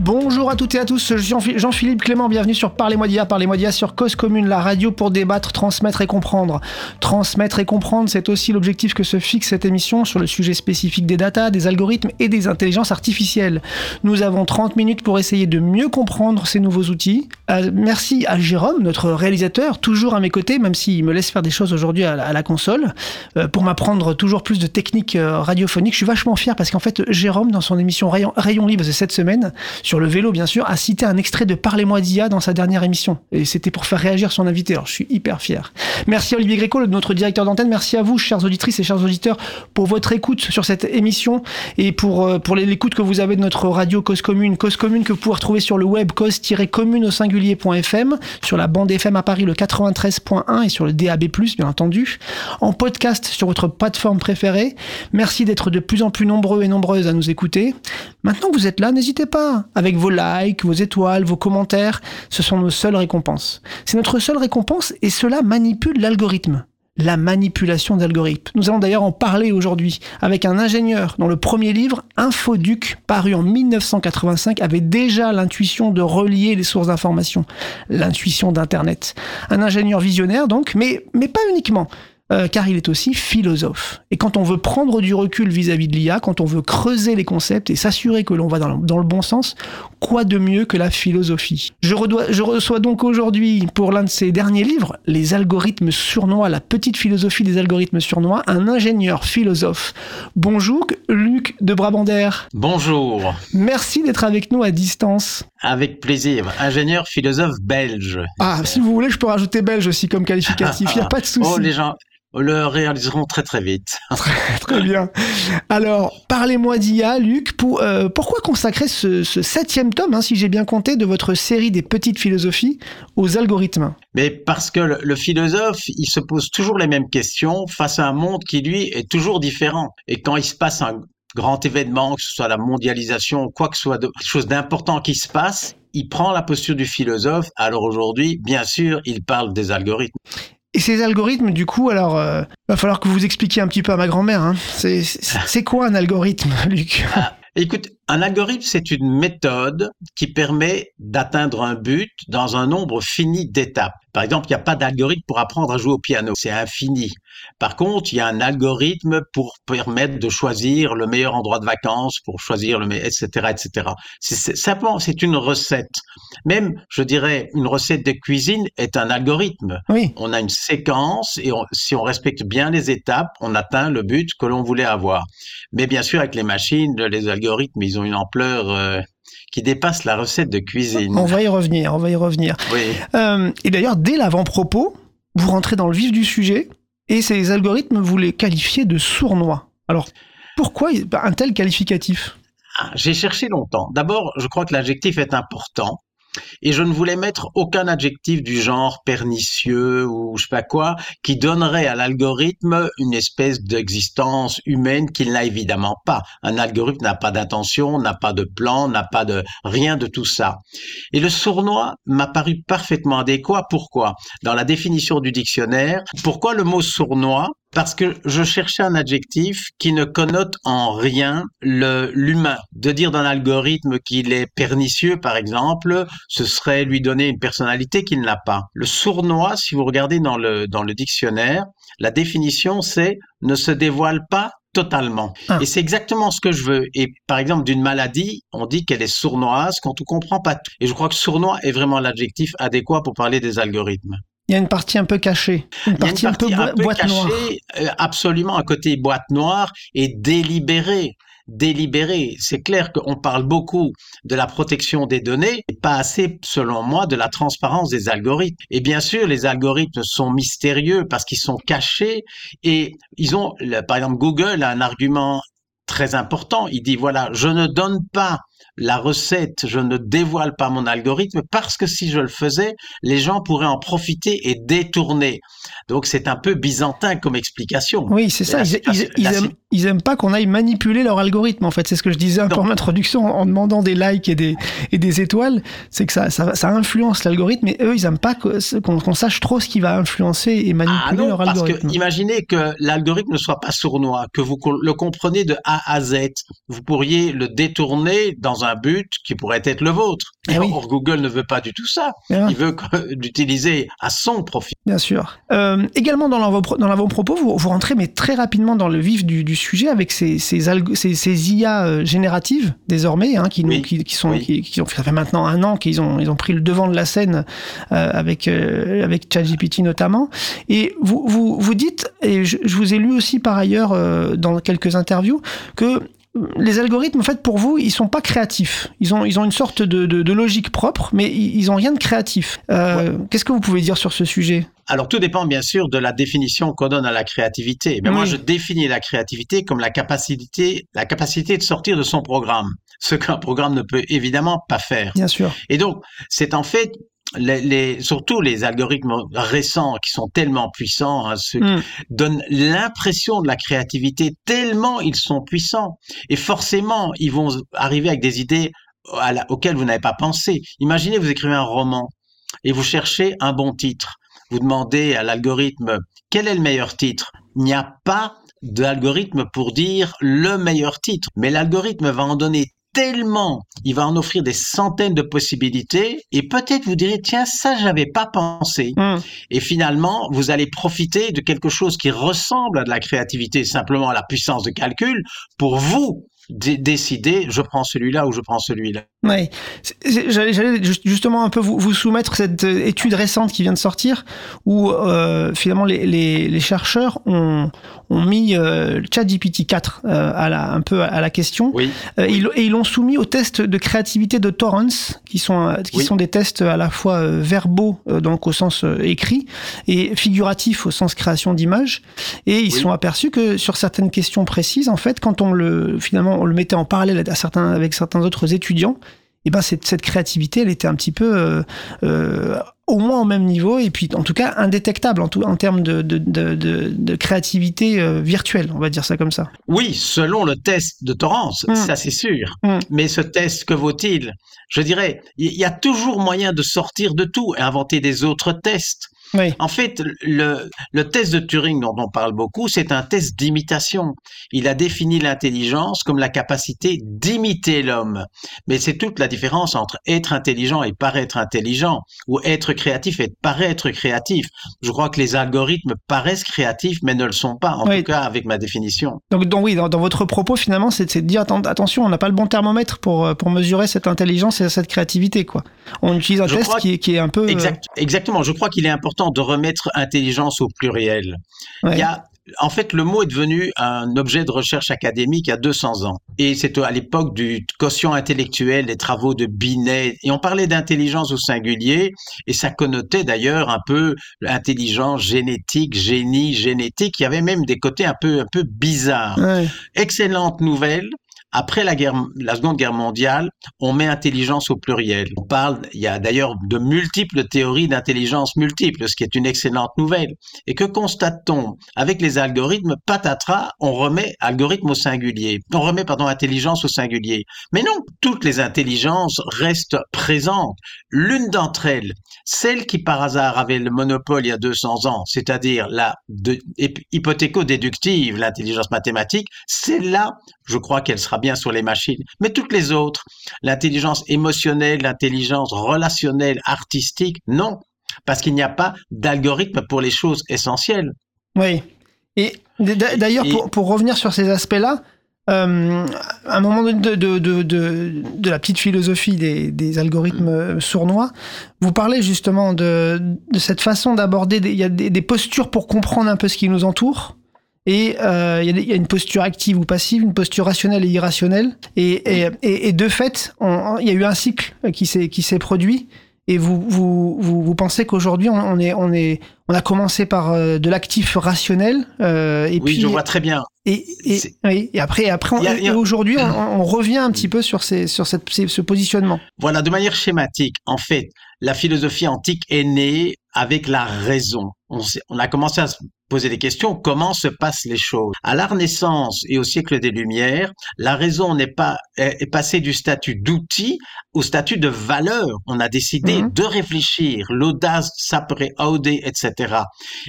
Bonjour à toutes et à tous, Jean-Philippe Clément, bienvenue sur Parlez-moi d'IA, Parlez-moi d'IA sur Cause Commune, la radio pour débattre, transmettre et comprendre. Transmettre et comprendre, c'est aussi l'objectif que se fixe cette émission sur le sujet spécifique des datas, des algorithmes et des intelligences artificielles. Nous avons 30 minutes pour essayer de mieux comprendre ces nouveaux outils. Euh, merci à Jérôme, notre réalisateur, toujours à mes côtés, même s'il me laisse faire des choses aujourd'hui à, la console, euh, pour m'apprendre toujours plus de techniques euh, radiophoniques. Je suis vachement fier parce qu'en fait, Jérôme, dans son émission Rayon, Rayon Libre de cette semaine, sur le vélo bien sûr, a cité un extrait de Parlez-moi d'IA dans sa dernière émission. Et c'était pour faire réagir son invité. Alors je suis hyper fier. Merci à Olivier Gréco, notre directeur d'antenne. Merci à vous, chers auditrices et chers auditeurs, pour votre écoute sur cette émission et pour, euh, pour l'écoute que vous avez de notre radio Cause Commune. Cause Commune que vous pouvez retrouver sur le web cause-commune au singulier.fm, sur la bande FM à Paris le 93.1 et sur le DAB+, bien entendu, en podcast sur votre plateforme préférée. Merci d'être de plus en plus nombreux et nombreuses à nous écouter. Maintenant que vous êtes là, n'hésitez pas, avec vos likes, vos étoiles, vos commentaires, ce sont nos seules récompenses. C'est notre seule récompense et cela manipule l'algorithme. La manipulation d'algorithmes. Nous allons d'ailleurs en parler aujourd'hui avec un ingénieur dont le premier livre, Infoduc, paru en 1985, avait déjà l'intuition de relier les sources d'information, l'intuition d'Internet. Un ingénieur visionnaire donc, mais, mais pas uniquement. Euh, car il est aussi philosophe. Et quand on veut prendre du recul vis-à-vis de l'IA, quand on veut creuser les concepts et s'assurer que l'on va dans le, bon sens, quoi de mieux que la philosophie? Je, je reçois donc aujourd'hui, pour l'un de ses derniers livres, Les algorithmes surnois, la petite philosophie des algorithmes surnois, un ingénieur philosophe. Bonjour, Luc de Brabander. Bonjour. Merci d'être avec nous à distance. Avec plaisir. Ingénieur philosophe belge. Ah, si vous voulez, je peux rajouter belge aussi comme qualificatif. Il n'y a pas de souci. Oh, les gens, le réaliseront très très vite. très, bien. Alors, parlez-moi d'IA, Luc. Pour, euh, pourquoi consacrer ce, septième tome, hein, si j'ai bien compté, de votre série des petites philosophies aux algorithmes? Mais parce que le, philosophe, il se pose toujours les mêmes questions face à un monde qui, lui, est toujours différent. Et quand il se passe un grand événement, que ce soit la mondialisation, quoi que ce soit de, chose d'important qui se passe, il prend la posture du philosophe. Alors aujourd'hui, bien sûr, il parle des algorithmes. Et ces algorithmes, du coup, alors, euh, va falloir que vous expliquiez un petit peu à ma grand-mère. Hein. C'est quoi un algorithme, Luc? Ah, Écoute, un algorithme, c'est une méthode qui permet d'atteindre un but dans un nombre fini d'étapes. Par exemple, il n'y a pas d'algorithme pour apprendre à jouer au piano, c'est infini. Par contre, il y a un algorithme pour permettre de choisir le meilleur endroit de vacances, pour choisir le meilleur, etc., etc. C'est simplement, c'est une recette. Même, je dirais, une recette de cuisine est un algorithme. Oui. On a une séquence et si on respecte bien les étapes, on atteint le but que l'on voulait avoir. Mais bien sûr, avec les machines, les algorithmes, ils ont une ampleur euh, qui dépasse la recette de cuisine. On va y revenir, on va y revenir. Oui. Euh, et d'ailleurs, dès l'avant-propos, vous rentrez dans le vif du sujet et ces algorithmes, vous les qualifiez de sournois. Alors, pourquoi un tel qualificatif? Ah, J'ai cherché longtemps. D'abord, je crois que l'adjectif est important et je ne voulais mettre aucun adjectif du genre pernicieux ou je sais pas quoi qui donnerait à l'algorithme une espèce d'existence humaine qu'il n'a évidemment pas. Un algorithme n'a pas d'intention, n'a pas de plan, n'a pas de rien de tout ça. Et le sournois m'a paru parfaitement adéquat. Pourquoi? Dans la définition du dictionnaire, pourquoi le mot sournois parce que je cherchais un adjectif qui ne connote en rien l'humain. De dire d'un algorithme qu'il est pernicieux, par exemple, ce serait lui donner une personnalité qu'il n'a pas. Le sournois, si vous regardez dans le, dans le dictionnaire, la définition c'est ne se dévoile pas totalement. Ah. Et c'est exactement ce que je veux. Et par exemple, d'une maladie, on dit qu'elle est sournoise quand on comprend pas tout. Et je crois que sournois est vraiment l'adjectif adéquat pour parler des algorithmes. Il y a une partie un peu cachée, une partie, un peu, boîte noire. Euh, absolument, un côté boîte noire et délibéré. Délibéré. C'est clair qu'on parle beaucoup de la protection des données, et pas assez, selon moi, de la transparence des algorithmes. Et bien sûr, les algorithmes sont mystérieux parce qu'ils sont cachés et ils ont, par exemple, Google a un argument très important. Il dit, voilà, je ne donne pas la recette, je ne dévoile pas mon algorithme parce que si je le faisais, les gens pourraient en profiter et détourner. Donc c'est un peu byzantin comme explication. Oui, c'est ça. Ils, aiment, pas qu'on aille manipuler leur algorithme. En fait, c'est ce que je disais un peu en introduction en demandant des likes et des, et des étoiles. C'est que ça, ça, influence l'algorithme, mais eux, ils aiment pas qu'on sache trop ce qui va influencer et manipuler ah non, leur algorithme. Parce que imaginez que l'algorithme ne soit pas sournois, que vous le comprenez de A à Z. Vous pourriez le détourner dans un but qui pourrait être le vôtre. Eh Or, Google ne veut pas du tout ça. Eh Il veut l'utiliser à son profit. Bien sûr. Euh, également dans l'avant-propos, vous, vous rentrez mais très rapidement dans le vif du, sujet avec ces, ces, ces, IA euh, génératives désormais, hein, qui, nous, qui, sont, qui, ont fait maintenant un an qu'ils ont, ils ont pris le devant de la scène euh, avec, avec ChatGPT notamment. Et vous, vous, vous dites, et je, je, vous ai lu aussi par ailleurs dans quelques interviews, que les algorithmes, en fait, pour vous, ils sont pas créatifs. Ils ont, ils ont une sorte de, logique propre, mais ils, ont rien de créatif. Euh, qu'est-ce que vous pouvez dire sur ce sujet? Alors tout dépend bien sûr de la définition qu'on donne à la créativité. Mais moi je définis la créativité comme la capacité, la capacité de sortir de son programme, ce qu'un programme ne peut évidemment pas faire. Bien sûr. Et donc c'est en fait les, surtout les algorithmes récents qui sont tellement puissants, hein, hmm. donnent l'impression de la créativité tellement ils sont puissants. Et forcément, ils vont arriver avec des idées auxquelles vous n'avez pas pensé. Imaginez, vous écrivez un roman et vous cherchez un bon titre. Vous demandez à l'algorithme quel est le meilleur titre? Il n'y a pas d'algorithme pour dire le meilleur titre, mais l'algorithme va en donner tellement, il va en offrir des centaines de possibilités et peut-être vous direz tiens ça j'avais pas pensé hmm. et finalement vous allez profiter de quelque chose qui ressemble à de la créativité simplement à la puissance de calcul pour vous décider je prends celui-là ou je prends celui-là. Oui, j'allais justement un peu vous, vous, soumettre cette étude récente qui vient de sortir où euh, finalement les, les, les, chercheurs ont, ont mis euh, ChatGPT 4 euh, à la, un peu à la question. Oui, euh, et ils l'ont soumis aux tests de créativité de Torrance qui sont qui sont des tests à la fois verbaux donc au sens écrit et figuratifs au sens création d'images et ils sont aperçus que sur certaines questions précises en fait quand on le finalement on le mettait en parallèle à certains avec certains autres étudiants et ben cette, cette créativité, elle était un petit peu euh, euh, au moins au même niveau, et puis en tout cas indétectable en, tout, en termes de, de, de, de créativité euh, virtuelle, on va dire ça comme ça. Oui, selon le test de Torrance, mm. ça c'est sûr. Mm. Mais ce test, que vaut-il? Je dirais, il y a toujours moyen de sortir de tout et inventer des autres tests. En fait, le, le, test de Turing dont on parle beaucoup, c'est un test d'imitation. Il a défini l'intelligence comme la capacité d'imiter l'homme. Mais c'est toute la différence entre être intelligent et paraître intelligent, ou être créatif et paraître créatif. Je crois que les algorithmes paraissent créatifs, mais ne le sont pas, en tout cas avec ma définition. Donc, donc oui, dans, votre propos, finalement, c'est de dire attention, on n'a pas le bon thermomètre pour, euh, pour mesurer cette intelligence et cette créativité. Quoi. On utilise un test qui, qui, est un peu... Euh, exact, exactement, je crois qu'il est important de remettre intelligence au pluriel. Il y a en fait, le mot est devenu un objet de recherche académique il y a 200 ans. Et c'est à l'époque du quotient intellectuel, des travaux de Binet. Et on parlait d'intelligence au singulier. Et ça connotait d'ailleurs un peu l'intelligence génétique, génie, génétique. Il y avait même des côtés un peu, un peu bizarres. Excellente nouvelle après la, Seconde Guerre mondiale, on met intelligence au pluriel. On parle, il y a d'ailleurs de multiples théories d'intelligence multiple, ce qui est une excellente nouvelle. Et que constate-t-on? Avec les algorithmes, patatras, on remet algorithme au singulier. On remet, pardon, intelligence au singulier. Mais non, toutes les intelligences restent présentes. L'une d'entre elles, celle qui par hasard avait le monopole il y a 200 ans, c'est-à-dire la hypothéco-déductive, l'intelligence mathématique, c'est là, je crois qu'elle sera bien sur les machines. Mais toutes les autres, l'intelligence émotionnelle, l'intelligence relationnelle, artistique, non, parce qu'il n'y a pas d'algorithme pour les choses essentielles. Oui. Et d'ailleurs, pour, revenir sur ces aspects-là, euh, à un moment de, de, de, de, la petite philosophie des, des, algorithmes sournois, vous parlez justement de, cette façon d'aborder, il y a des, postures pour comprendre un peu ce qui nous entoure, et euh, il y, a une posture active ou passive, une posture rationnelle et irrationnelle. Et, et, et, de fait, il y a eu un cycle qui s'est produit. Et vous vous, vous, vous pensez qu'aujourd'hui on, est on est on a commencé par euh, de l'actif rationnel. Euh, et oui, puis, je vois très bien. Et, et, oui, et après, on- a- et aujourd'hui, on, on revient un petit peu sur, ces, sur cette, ces- ce positionnement. Voilà, de manière schématique, en fait, la philosophie antique est née avec la raison. On, on a commencé à se poser des questions, comment se passent les choses? À la Renaissance et au siècle des Lumières, la raison n'est pas est, passée du statut d'outil au statut de valeur. On a décidé Mhm. de réfléchir, l'audace, sapere aude, etc.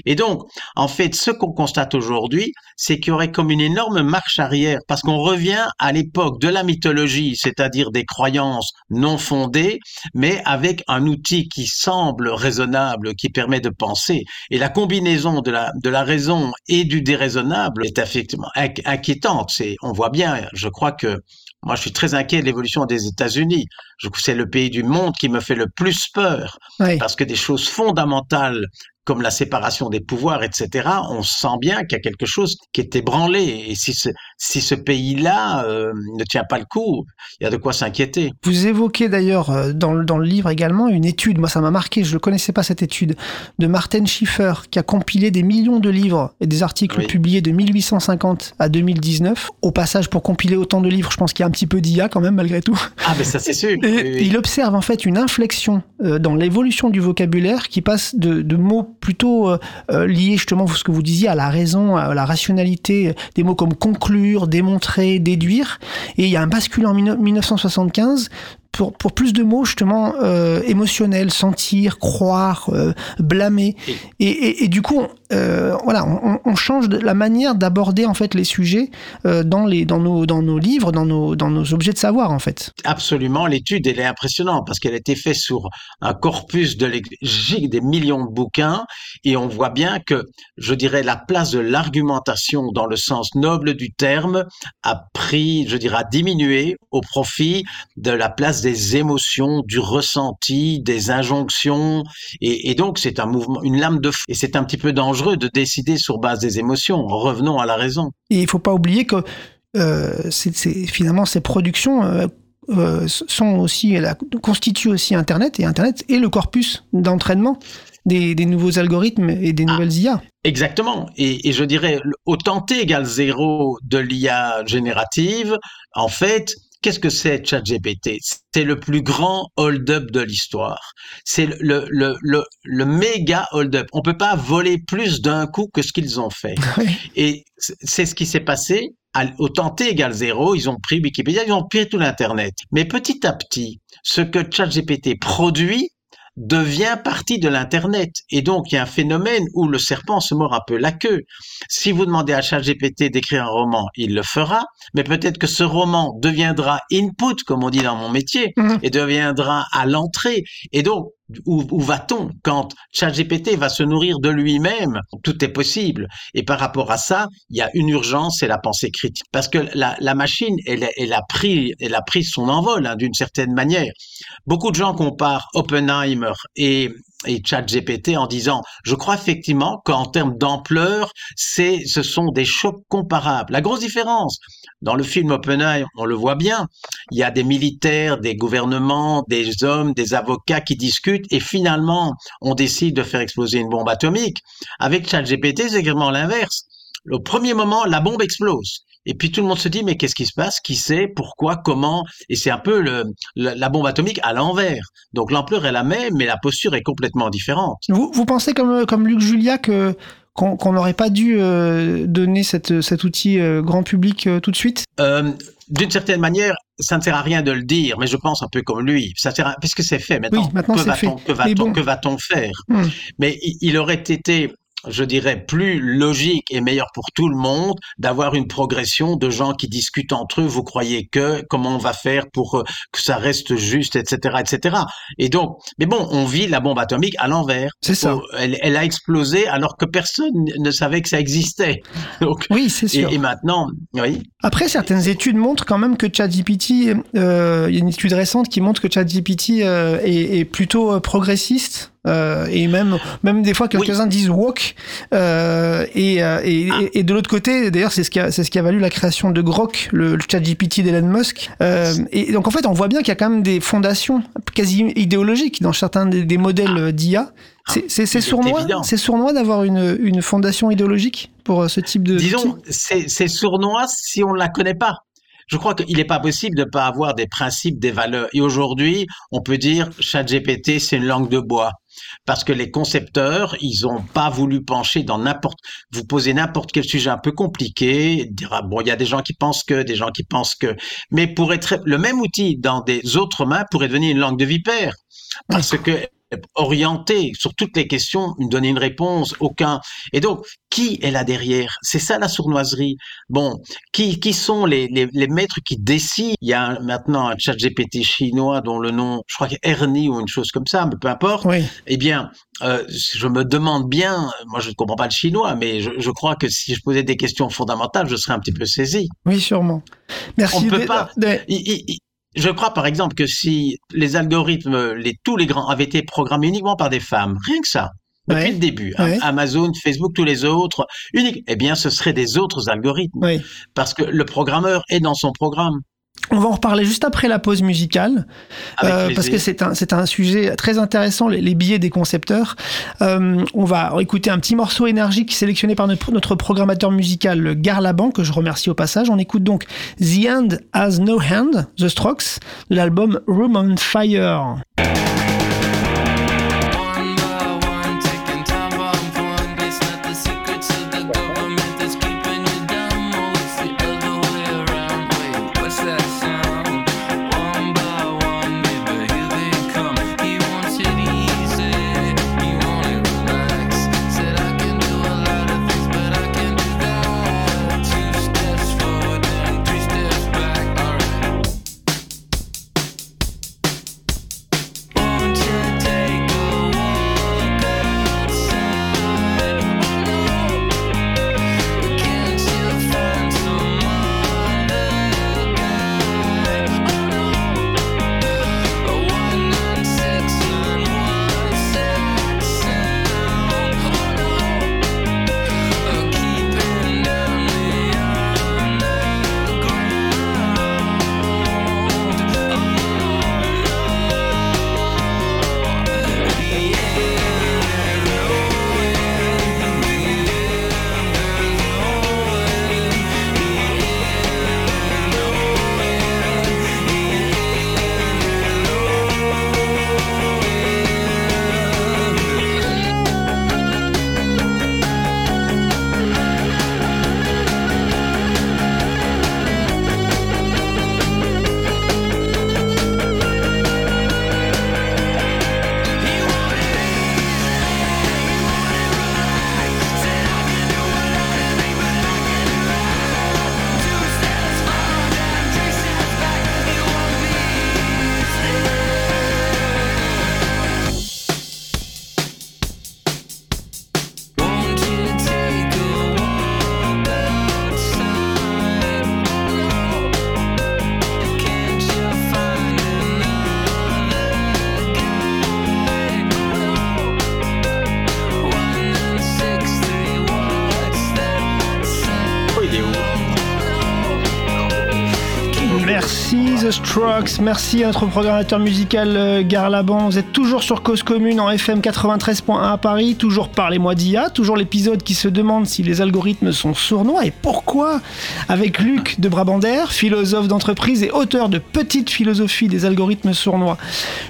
Et donc, en fait, ce qu'on constate aujourd'hui, c'est qu'il y aurait comme une énorme marche arrière, parce qu'on revient à l'époque de la mythologie, c'est-à-dire des croyances non fondées, mais avec un outil qui semble raisonnable, qui permet de penser. Et la combinaison de la, de la raison et du déraisonnable est effectivement inqui- inquiétante. C'est, on voit bien, je crois que moi, je suis très inquiet de l'évolution des États-Unis. C'est le pays du monde qui me fait le plus peur parce que des choses fondamentales comme la séparation des pouvoirs, etc., on sent bien qu'il y a quelque chose qui est ébranlé. Et si ce, si ce pays-là euh, ne tient pas le coup, il y a de quoi s'inquiéter. Vous évoquez d'ailleurs euh, dans, le- dans le livre également une étude, moi ça m'a marqué, je ne connaissais pas cette étude, de Martin Schiffer qui a compilé des millions de livres et des articles Oui. publiés de 1850 à 2019. Au passage, pour compiler autant de livres, je pense qu'il y a un petit peu d'IA quand même malgré tout. Ah, mais ça, c'est sûr. Et Oui, oui. il observe en fait une inflexion euh, dans l'évolution du vocabulaire qui passe de, de mots plutôt euh, euh, liés justement, ce que vous disiez, à la raison, à la rationalité, des mots comme conclure, démontrer, déduire. Et il y a un bascule en 19- 1975 pour, pour plus de mots justement euh, émotionnels, sentir, croire, euh, blâmer. Et, et, et du coup, euh, voilà, on, on change la manière d'aborder en fait les sujets dans, les, dans, nos, dans nos livres, dans nos, dans nos objets de savoir en fait. Absolument, l'étude, elle est impressionnante parce qu'elle a été faite sur un corpus de des millions de bouquins et on voit bien que, je dirais, la place de l'argumentation dans le sens noble du terme a pris, je dirais, a diminué au profit de la place des émotions, du ressenti, des injonctions et, et donc c'est un mouvement, une lame de fond et c'est un petit peu dangereux de décider sur base des émotions. Revenons à la raison. Et il faut pas oublier que euh, finalement ces productions euh, euh, sont aussi la, constituent aussi Internet et Internet est le corpus d'entraînement des, des nouveaux algorithmes et des nouvelles IA. Exactement. Et, et je dirais, le- autant t égale zéro de l'IA générative, en fait, qu'est-ce que c'est ChatGPT? C'est le plus grand hold-up de l'histoire. C'est le, le, le, le, méga hold-up. On peut pas voler plus d'un coup que ce qu'ils ont fait. Et c'est ce qui s'est passé. À- Au temps t égale zéro, ils ont pris Wikipédia, ils ont pris tout l'Internet. Mais petit à petit, ce que ChatGPT produit devient partie de l'Internet. Et donc, il y a un phénomène où le serpent se mord un peu la queue. Si vous demandez à ChatGPT d'écrire un roman, il le fera, mais peut-être que ce roman deviendra input, comme on dit dans mon métier, Mhm. et deviendra à l'entrée. Et donc, où, où va-t-on quand ChatGPT va se nourrir de lui-même? Tout est possible. Et par rapport à ça, il y a une urgence, c'est la pensée critique. Parce que la, la machine, elle, elle, a pris, elle a pris son envol hein, d'une certaine manière. Beaucoup de gens comparent Oppenheimer et, et ChatGPT en disant, je crois effectivement qu'en termes d'ampleur, c'est, ce sont des chocs comparables. La grosse différence, dans le film Oppenheimer, on le voit bien, il y a des militaires, des gouvernements, des hommes, des avocats qui discutent et finalement, on décide de faire exploser une bombe atomique. Avec ChatGPT, c'est exactement l'inverse. Au premier moment, la bombe explose. Et puis tout le monde se dit, mais qu'est-ce qui se passe? Qui sait? Pourquoi? Comment? Et c'est un peu le, la bombe atomique à l'envers. Donc l'ampleur est la même, mais la posture est complètement différente. Vous, vous pensez comme, comme Luc Julia que qu'on n'aurait pas dû euh, donner cette, cet outil euh, grand public euh, tout de suite? Euh, D'une certaine manière, ça ne sert à rien de le dire, mais je pense un peu comme lui. Ça sert à, puisque c'est fait maintenant. Oui, maintenant que c'est va-t-on- bon. faire? Hmm. Mais il, il aurait été, je dirais, plus logique et meilleur pour tout le monde d'avoir une progression de gens qui discutent entre eux. Vous croyez que? Comment on va faire pour euh, que ça reste juste, etc., etc. Et donc, mais bon, on vit la bombe atomique à l'envers. C'est ça. Elle, elle a explosé alors que personne ne savait que ça existait. Donc, Oui, c'est sûr. et maintenant, oui. Après, certaines études montrent quand même que ChatGPT, euh, il y a une étude récente qui montre que ChatGPT euh, est, est plutôt euh, progressiste Euh, et même, même des fois, quelques-uns disent woke. Euh, et, euh, et, Ah. et, de l'autre côté, d'ailleurs, c'est ce, qui a, c'est ce qui a valu la création de Grok, le, le chat GPT d'Elon Musk. Euh, et donc, en fait, on voit bien qu'il y a quand même des fondations quasi idéologiques dans certains des, des modèles euh, d'IA. C'est, c'est, c'est Ah. c'est sournois, c'est sournois d'avoir une, une fondation idéologique pour ce type de. Disons, c'est c'est sournois si on ne la connaît pas. Je crois qu'il n'est pas possible de ne pas avoir des principes, des valeurs. Et aujourd'hui, on peut dire ChatGPT, c'est une langue de bois. Parce que les concepteurs, ils n'ont pas voulu pencher dans n'importe, vous posez n'importe quel sujet un peu compliqué, dire, ah, bon, il y a des gens qui pensent que, des gens qui pensent que, mais pour être, le même outil dans des autres mains pourrait devenir une langue de vipère. Parce que, orienté sur toutes les questions, me donner une réponse, aucun. Et donc, qui est là derrière? C'est ça la sournoiserie. Bon, qui, qui sont les, les, les maîtres qui décident? Il y a maintenant un chat GPT chinois dont le nom, je crois que Ernie ou une chose comme ça, mais peu importe. Oui. Eh bien, euh, je me demande bien, moi je ne comprends pas le chinois, mais je, je crois que si je posais des questions fondamentales, je serais un petit peu saisi. Oui, sûrement. Merci. On ne peut de- pas. de- Il- il- il- je crois par exemple que si les algorithmes, les, tous les grands avaient été programmés uniquement par des femmes, rien que ça, depuis Ouais. le début, hein, Ouais. Amazon, Facebook, tous les autres, unique, eh bien ce seraient des autres algorithmes, parce que le programmeur est dans son programme. On va en reparler juste après la pause musicale, euh, parce que c'est un, c'est un sujet très intéressant, les, les billets des concepteurs. Euh, on va écouter un petit morceau énergique sélectionné par notre, notre programmateur musical Garlaban, que je remercie au passage. On écoute donc The End Has No Hand, The Strokes, de l'album Room on Fire. Merci à notre programmateur musical euh, Gare Laban. Vous êtes toujours sur Cause Commune en FM 93.1 à Paris, toujours Parlez-moi d'IA, toujours l'épisode qui se demande si les algorithmes sont sournois et pourquoi. Avec Luc de Brabander, philosophe d'entreprise et auteur de Petite philosophie des algorithmes sournois.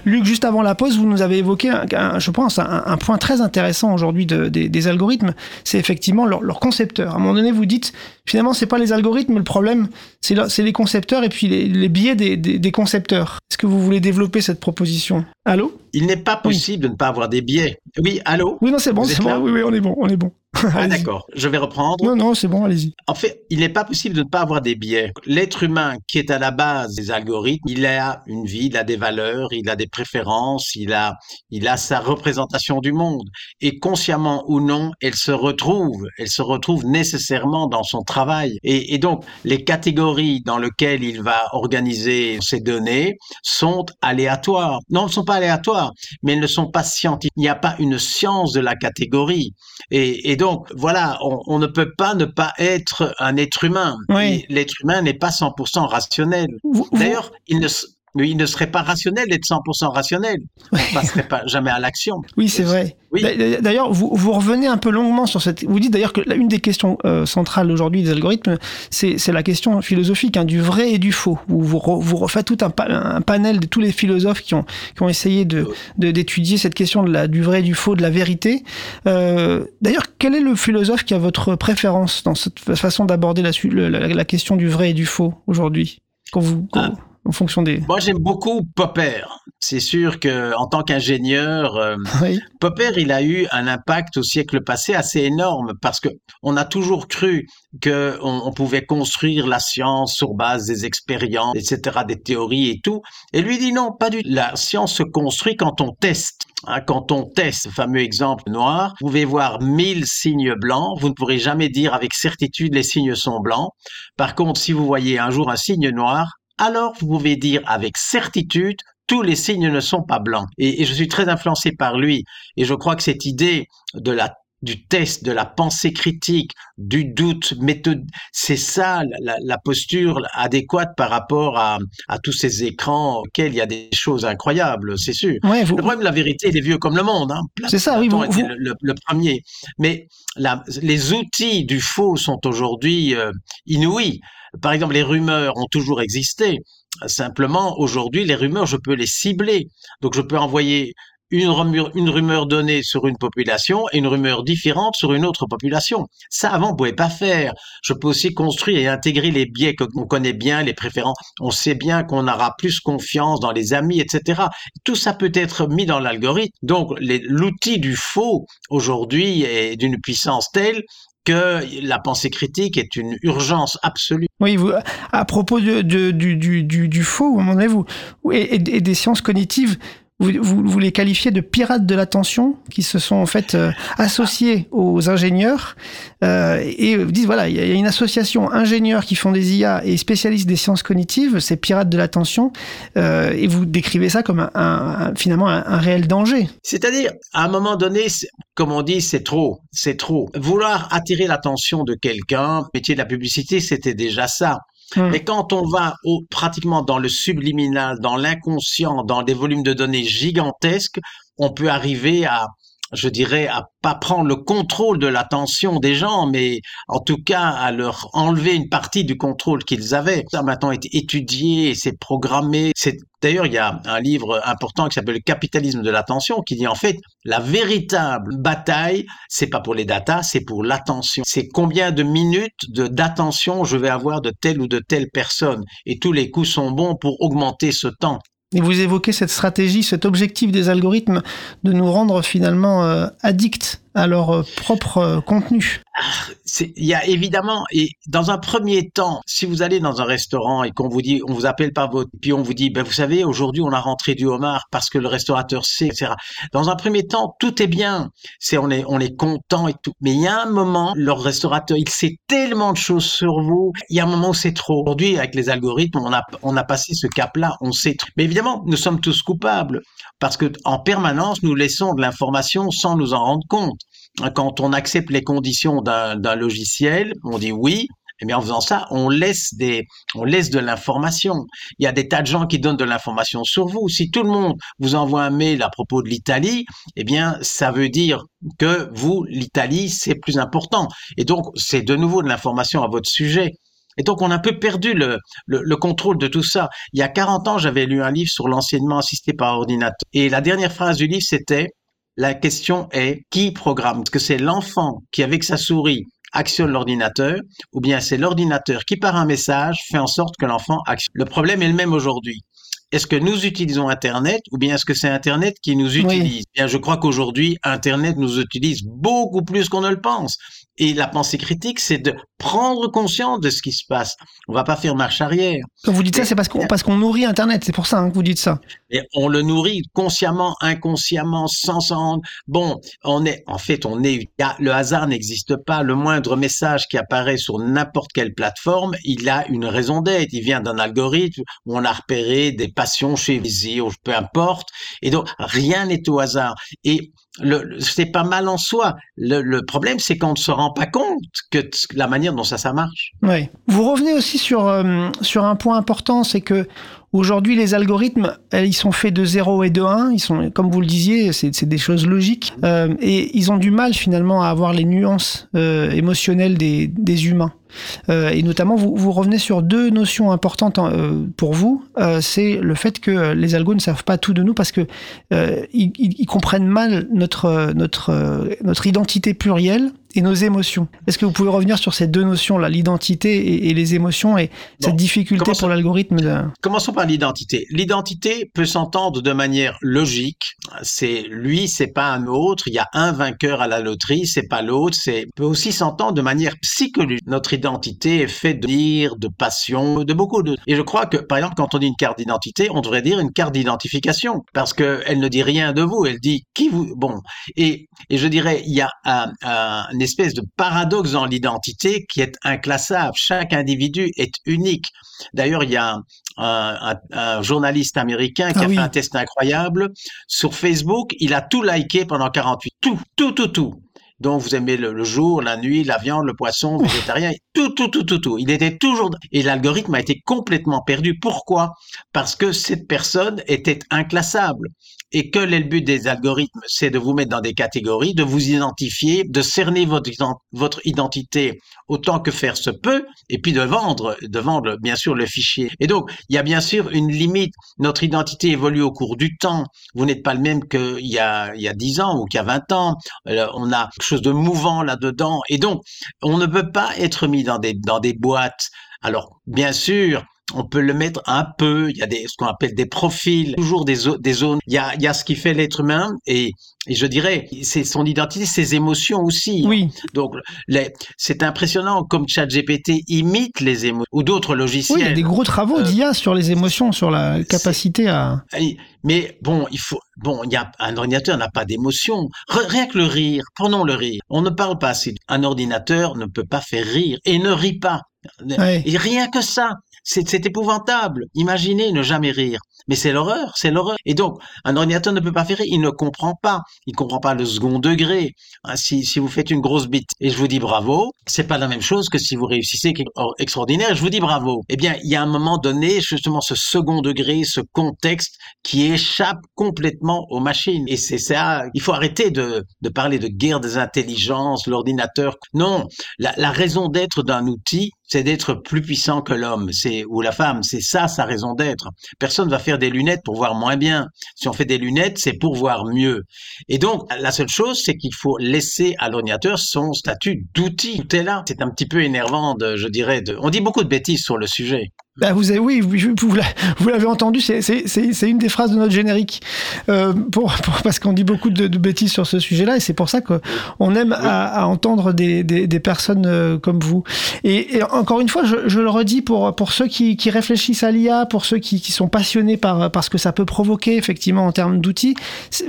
Luc, juste avant la pause, vous nous avez évoqué, je pense, un, point très intéressant aujourd'hui de- des, algorithmes, c'est effectivement leur, leur concepteur. À un moment donné, vous dites, finalement, c'est pas les algorithmes, le problème, c'est les concepteurs et puis les, les biais des, des- des concepteurs. Est-ce que vous voulez développer cette proposition? Allô? Il n'est pas possible de ne pas avoir des biais. Oui, allô? Oui, non, c'est bon, c'est bon. Oui, oui, on est bon, on est bon. Ah, Allez-y. d'accord, je vais reprendre. Non, non, c'est bon, allez-y. En fait, il n'est pas possible de ne pas avoir des biais. L'être humain qui est à la base des algorithmes, il a une vie, il a des valeurs, il a des préférences, il a, il a sa représentation du monde. Et consciemment ou non, elle se retrouve, elle se retrouve nécessairement dans son travail. Et, et donc, les catégories dans lesquelles il va organiser ses données sont aléatoires. Non, elles ne sont pas aléatoires, mais elles ne sont pas scientifiques. Il n'y a pas une science de la catégorie. Et, et donc, voilà, on, on ne peut pas ne pas être un être humain. Oui. L'être humain n'est pas 100% rationnel. D'ailleurs, il ne, s- oui, il ne serait pas rationnel d'être 100% rationnel. On ne passerait pas jamais à l'action. Oui, c'est vrai. Oui. D'a- D'ailleurs, vous, vous revenez un peu longuement sur cette. Vous dites d'ailleurs que l'une des questions euh, centrales aujourd'hui des algorithmes, c'est la question philosophique hein, du vrai et du faux. Où vous, re- vous refaites tout un, pa- un panel de tous les philosophes qui ont, qui ont essayé de de- d'étudier cette question de la, du vrai et du faux, de la vérité. Euh, d'ailleurs, quel est le philosophe qui a votre préférence dans cette fa- façon d'aborder la, question du vrai et du faux aujourd'hui? Quand vous, quand- Ah. En fonction des. Moi, j'aime beaucoup Popper. C'est sûr que en tant qu'ingénieur, euh, Oui. Popper, il a eu un impact au siècle passé assez énorme parce que on a toujours cru que on, on pouvait construire la science sur base des expériences, etc., des théories et tout. Et lui dit non, pas du tout. La science se construit quand on teste. Hein, quand on teste, ce fameux exemple noir, vous pouvez voir mille signes blancs, vous ne pourrez jamais dire avec certitude les signes sont blancs. Par contre, si vous voyez un jour un signe noir, alors vous pouvez dire avec certitude tous les signes ne sont pas blancs. Et, je suis très influencé par lui. Et je crois que cette idée de la du test, de la pensée critique, du doute, méthode, c'est ça la, la, posture adéquate par rapport à, à tous ces écrans auxquels il y a des choses incroyables, c'est sûr. Ouais, vous, le problème la vérité, il est vieux comme le monde. Hein. C'est ça, oui. Vous, vous... Le, le, le, premier. Mais la, les outils du faux sont aujourd'hui euh, inouïs. Par exemple, les rumeurs ont toujours existé. Simplement, aujourd'hui, les rumeurs, je peux les cibler. Donc, je peux envoyer une rumeur, une rumeur donnée sur une population et une rumeur différente sur une autre population. Ça, avant, on pouvait pas faire. Je peux aussi construire et intégrer les biais qu'on connaît bien, les préférences. On sait bien qu'on aura plus confiance dans les amis, etc. Tout ça peut être mis dans l'algorithme. Donc, l'outil du faux, aujourd'hui, est d'une puissance telle que la pensée critique est une urgence absolue. Oui, vous, à propos du, du, du, du, faux, vous, et, des sciences cognitives, vous, les qualifiez de pirates de l'attention qui se sont en fait euh, associés aux ingénieurs euh, et vous dites voilà il y a une association ingénieurs qui font des IA et spécialistes des sciences cognitives c'est pirates de l'attention euh, et vous décrivez ça comme un finalement un, un, réel danger. C'est-à-dire à un moment donné comme on dit c'est trop c'est trop. Vouloir attirer l'attention de quelqu'un métier de la publicité c'était déjà ça Hum. Mais quand on va au, pratiquement dans le subliminal, dans l'inconscient, dans des volumes de données gigantesques, on peut arriver à, je dirais, à pas prendre le contrôle de l'attention des gens, mais en tout cas à leur enlever une partie du contrôle qu'ils avaient. Ça maintenant été étudié, c'est programmé. C'est d'ailleurs il y a un livre important qui s'appelle Le capitalisme de l'attention qui dit en fait la véritable bataille, c'est pas pour les datas, c'est pour l'attention. C'est combien de minutes de d'attention je vais avoir de telle ou de telle personne, et tous les coups sont bons pour augmenter ce temps. Et vous évoquez cette stratégie, cet objectif des algorithmes de nous rendre finalement euh, addicts à leur euh, propre euh, contenu. Il y a évidemment, et dans un premier temps, si vous allez dans un restaurant et qu'on vous dit, on vous appelle par votre, puis on vous dit, ben vous savez, aujourd'hui on a rentré du homard parce que le restaurateur sait, etc. Dans un premier temps, tout est bien, c'est on est on est content et tout. Mais il y a un moment, leur restaurateur, il sait tellement de choses sur vous. Il y a un moment où c'est trop. Aujourd'hui, avec les algorithmes, on a on a passé ce cap-là, on sait. Trop. Mais évidemment, nous sommes tous coupables parce que en permanence, nous laissons de l'information sans nous en rendre compte quand on accepte les conditions d'un logiciel, on dit oui, et bien en faisant ça, on laisse des, on laisse de l'information. Il y a des tas de gens qui donnent de l'information sur vous. Si tout le monde vous envoie un mail à propos de l'Italie, eh bien, ça veut dire que vous, l'Italie, c'est plus important. Et donc, c'est de nouveau de l'information à votre sujet. Et donc, on a un peu perdu le, le, le, contrôle de tout ça. Il y a 40 ans, j'avais lu un livre sur l'enseignement assisté par ordinateur. Et la dernière phrase du livre, c'était la question est qui programme? Est-ce que c'est l'enfant qui, avec sa souris, actionne l'ordinateur ou bien c'est l'ordinateur qui, par un message, fait en sorte que l'enfant actionne Le problème est le même aujourd'hui. Est-ce que nous utilisons Internet ou bien est-ce que c'est Internet qui nous utilise? Bien, je crois qu'aujourd'hui, Internet nous utilise beaucoup plus qu'on ne le pense. Et la pensée critique, c'est de prendre conscience de ce qui se passe. On va pas faire marche arrière. Quand vous dites ça, c'est parce qu'on parce qu'on nourrit Internet. C'est pour ça hein, que vous dites ça. Et on le nourrit consciemment, inconsciemment, sans s'en. Bon, on est, en fait, on est, le hasard n'existe pas. Le moindre message qui apparaît sur n'importe quelle plateforme, il a une raison d'être. Il vient d'un algorithme où on a repéré des passions chez ou peu importe. Et donc, rien n'est au hasard. Et c'est pas mal en soi. Le, problème, c'est qu'on ne se rend pas compte que la manière dont ça, ça marche. Ouais. Vous revenez aussi sur, euh, sur un point important, c'est que aujourd'hui les algorithmes, euh, ils sont faits de 0 et de 1, ils sont, comme vous le disiez, c'est des choses logiques, euh, et ils ont du mal finalement à avoir les nuances émotionnelles des, des humains. Et notamment, vous, vous revenez sur deux notions importantes euh, pour vous. C'est le fait que les algos ne savent pas tout de nous parce que ils comprennent mal notre, euh, euh, notre identité plurielle et nos émotions. Est-ce que vous pouvez revenir sur ces deux notions-là, l'identité et, et les émotions, et cette difficulté pour l'algorithme de... Commençons par l'identité. L'identité peut s'entendre de manière logique. C'est lui, c'est pas un autre. Il y a un vainqueur à la loterie, c'est pas l'autre. C'est peut aussi s'entendre de manière psychologique. Notre identité est faite de dire, de passion, de beaucoup de. Et je crois que, par exemple, quand on dit une carte d'identité, on devrait dire une carte d'identification parce que elle ne dit rien de vous. Elle dit qui vous. Bon. Et et je dirais, il y a un, un- une espèce de paradoxe dans l'identité qui est inclassable. Chaque individu est unique. D'ailleurs, il y a un, un- un- un journaliste américain qui Ah a oui. fait un test incroyable. Sur Facebook, il a tout liké pendant 48. Tout, tout, tout, tout. Donc, vous aimez le, le jour, la nuit, la viande, le poisson, végétarien, tout, tout, tout, tout, tout. Il était toujours... Et l'algorithme a été complètement perdu. Pourquoi? Parce que cette personne était inclassable. Et que est le but des algorithmes? C'est de vous mettre dans des catégories, de vous identifier, de cerner votre, ident- votre identité autant que faire se peut, et puis de vendre, de vendre bien sûr le fichier. Et donc, il y a bien sûr une limite. Notre identité évolue au cours du temps. Vous n'êtes pas le même qu'il y a, il y a 10 ans ou qu'il y a 20 ans. On a de mouvant là-dedans. Et donc, on ne peut pas être mis dans des, dans des boîtes. Alors, bien sûr, on peut le mettre un peu. Il y a des, ce qu'on appelle des profils, toujours des, zo- des zones. Il y a, il y a ce qui fait l'être humain et, et je dirais, c'est son identité, ses émotions aussi. Oui, Donc, les- c'est impressionnant comme ChatGPT imite les émotions ou d'autres oui, il y a logiciels. des gros travaux Euh, d'IA sur les émotions, sur la capacité à... Mais bon, il faut, bon, il y a, un ordinateur n'a pas d'émotion. Rien que le rire, prenons le rire. On ne parle pas assez. Un ordinateur ne peut pas faire rire et ne rit pas. Ouais. Et rien que ça, c'est épouvantable. Imaginez ne jamais rire. Mais c'est l'horreur, c'est l'horreur. Et donc, un ordinateur ne peut pas faire rire, il ne comprend pas. Il comprend pas le second degré. Hein, si, si vous faites une grosse bite et je vous dis bravo, c'est pas la même chose que si vous réussissez quelque chose extraordinaire, je vous dis bravo. Eh bien, il y a un moment donné, justement, ce second degré, ce contexte qui échappe complètement aux machines. Et c'est ça, il faut arrêter de, de parler de guerre des intelligences, l'ordinateur. Non, la, la raison d'être d'un outil, c'est d'être plus puissant que l'homme, ou la femme, c'est ça sa raison d'être. Personne va faire des lunettes pour voir moins bien. Si on fait des lunettes, c'est pour voir mieux. Et donc, la seule chose, c'est qu'il faut laisser à l'ordinateur son statut d'outil. Tout est là. C'est un petit peu énervant, je dirais. De... On dit beaucoup de bêtises sur le sujet. Bah, vous avez, oui, vous, vous l'a- vous l'avez entendu, c'est- c'est c'est- c'est une des phrases de notre générique. Euh, pour, pour- parce qu'on dit beaucoup de, de bêtises sur ce sujet-là, et c'est pour ça qu'on aime à, à entendre des, des, des personnes euh, comme vous. Et, et encore une fois, je, je le redis pour, pour ceux qui, qui réfléchissent à l'IA, pour ceux qui, qui sont passionnés par, par ce que ça peut provoquer, effectivement, en termes d'outils,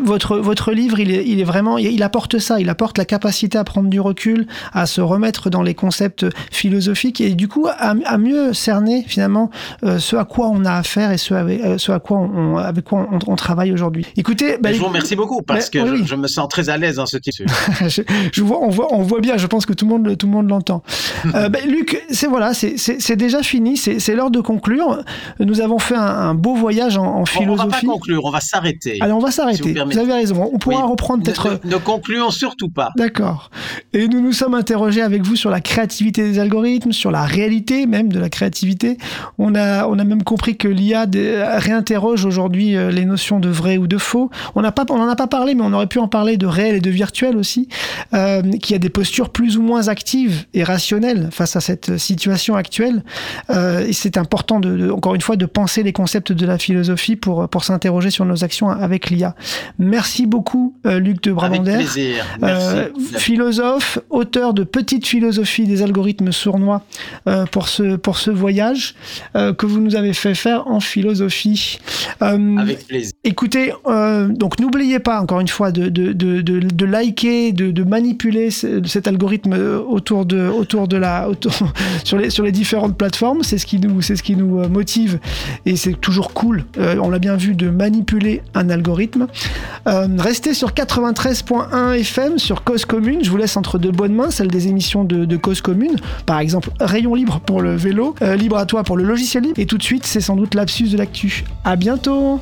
votre, votre livre, il est, il est vraiment, il il apporte ça, il apporte la capacité à prendre du recul, à se remettre dans les concepts philosophiques, et du coup, à, à mieux cerner, finalement, euh, ce à quoi on a affaire et ce avec, euh, ce à quoi on, avec quoi on, on travaille aujourd'hui. Écoutez, bah, je vous remercie beaucoup parce que oui, je, me sens très à l'aise dans ce type de sujet. je, je vois, on voit, on voit bien. Je pense que tout le monde, tout le monde l'entend. Euh, ben, Luc, c'est voilà, c'est- déjà fini. C'est l'heure de conclure. Nous avons fait un, un beau voyage en, en Bon, on va pas philosophie. conclure, on va s'arrêter. Allez, on va Si vous s'arrêter. Vous, avez raison. On pourra Oui. reprendre peut-être. Ne, ne concluons surtout pas. D'accord. Et nous nous sommes interrogés avec vous sur la créativité des algorithmes, sur la réalité même de la créativité. On a, on a même compris que l'IA réinterroge aujourd'hui euh, les notions de vrai ou de faux. On n'a pas, on n'en a pas parlé, mais on aurait pu en parler de réel et de virtuel aussi, euh, qui a des postures plus ou moins actives et rationnelles face à cette situation actuelle. Euh, et c'est important, de, de- encore une fois, de penser les concepts de la philosophie pour, pour s'interroger sur nos actions avec l'IA. Merci beaucoup, euh, Luc de Avec Brabander. plaisir. Merci. Euh, philosophe, auteur de Petite philosophie des algorithmes sournois euh, pour, ce, pour ce voyage euh, que vous nous avez fait faire en philosophie. Euh, Avec plaisir. Écoutez, euh, donc n'oubliez pas encore une fois de, de, de, de, de liker, de, de manipuler ce- cet algorithme autour de, autour de la, autour- sur, les, sur les différentes plateformes. C'est ce qui nous, c'est ce qui nous motive et c'est toujours cool. on l'a bien vu de manipuler un algorithme. Restez sur 93.1 FM sur Cause Commune. Je vous laisse entre de bonnes mains, celle des émissions de, de Cause Commune. Par exemple, Rayon Libre pour le vélo, Libre à toi pour le logiciel libre. Et tout de suite, c'est sans doute l'absus de l'actu. À bientôt!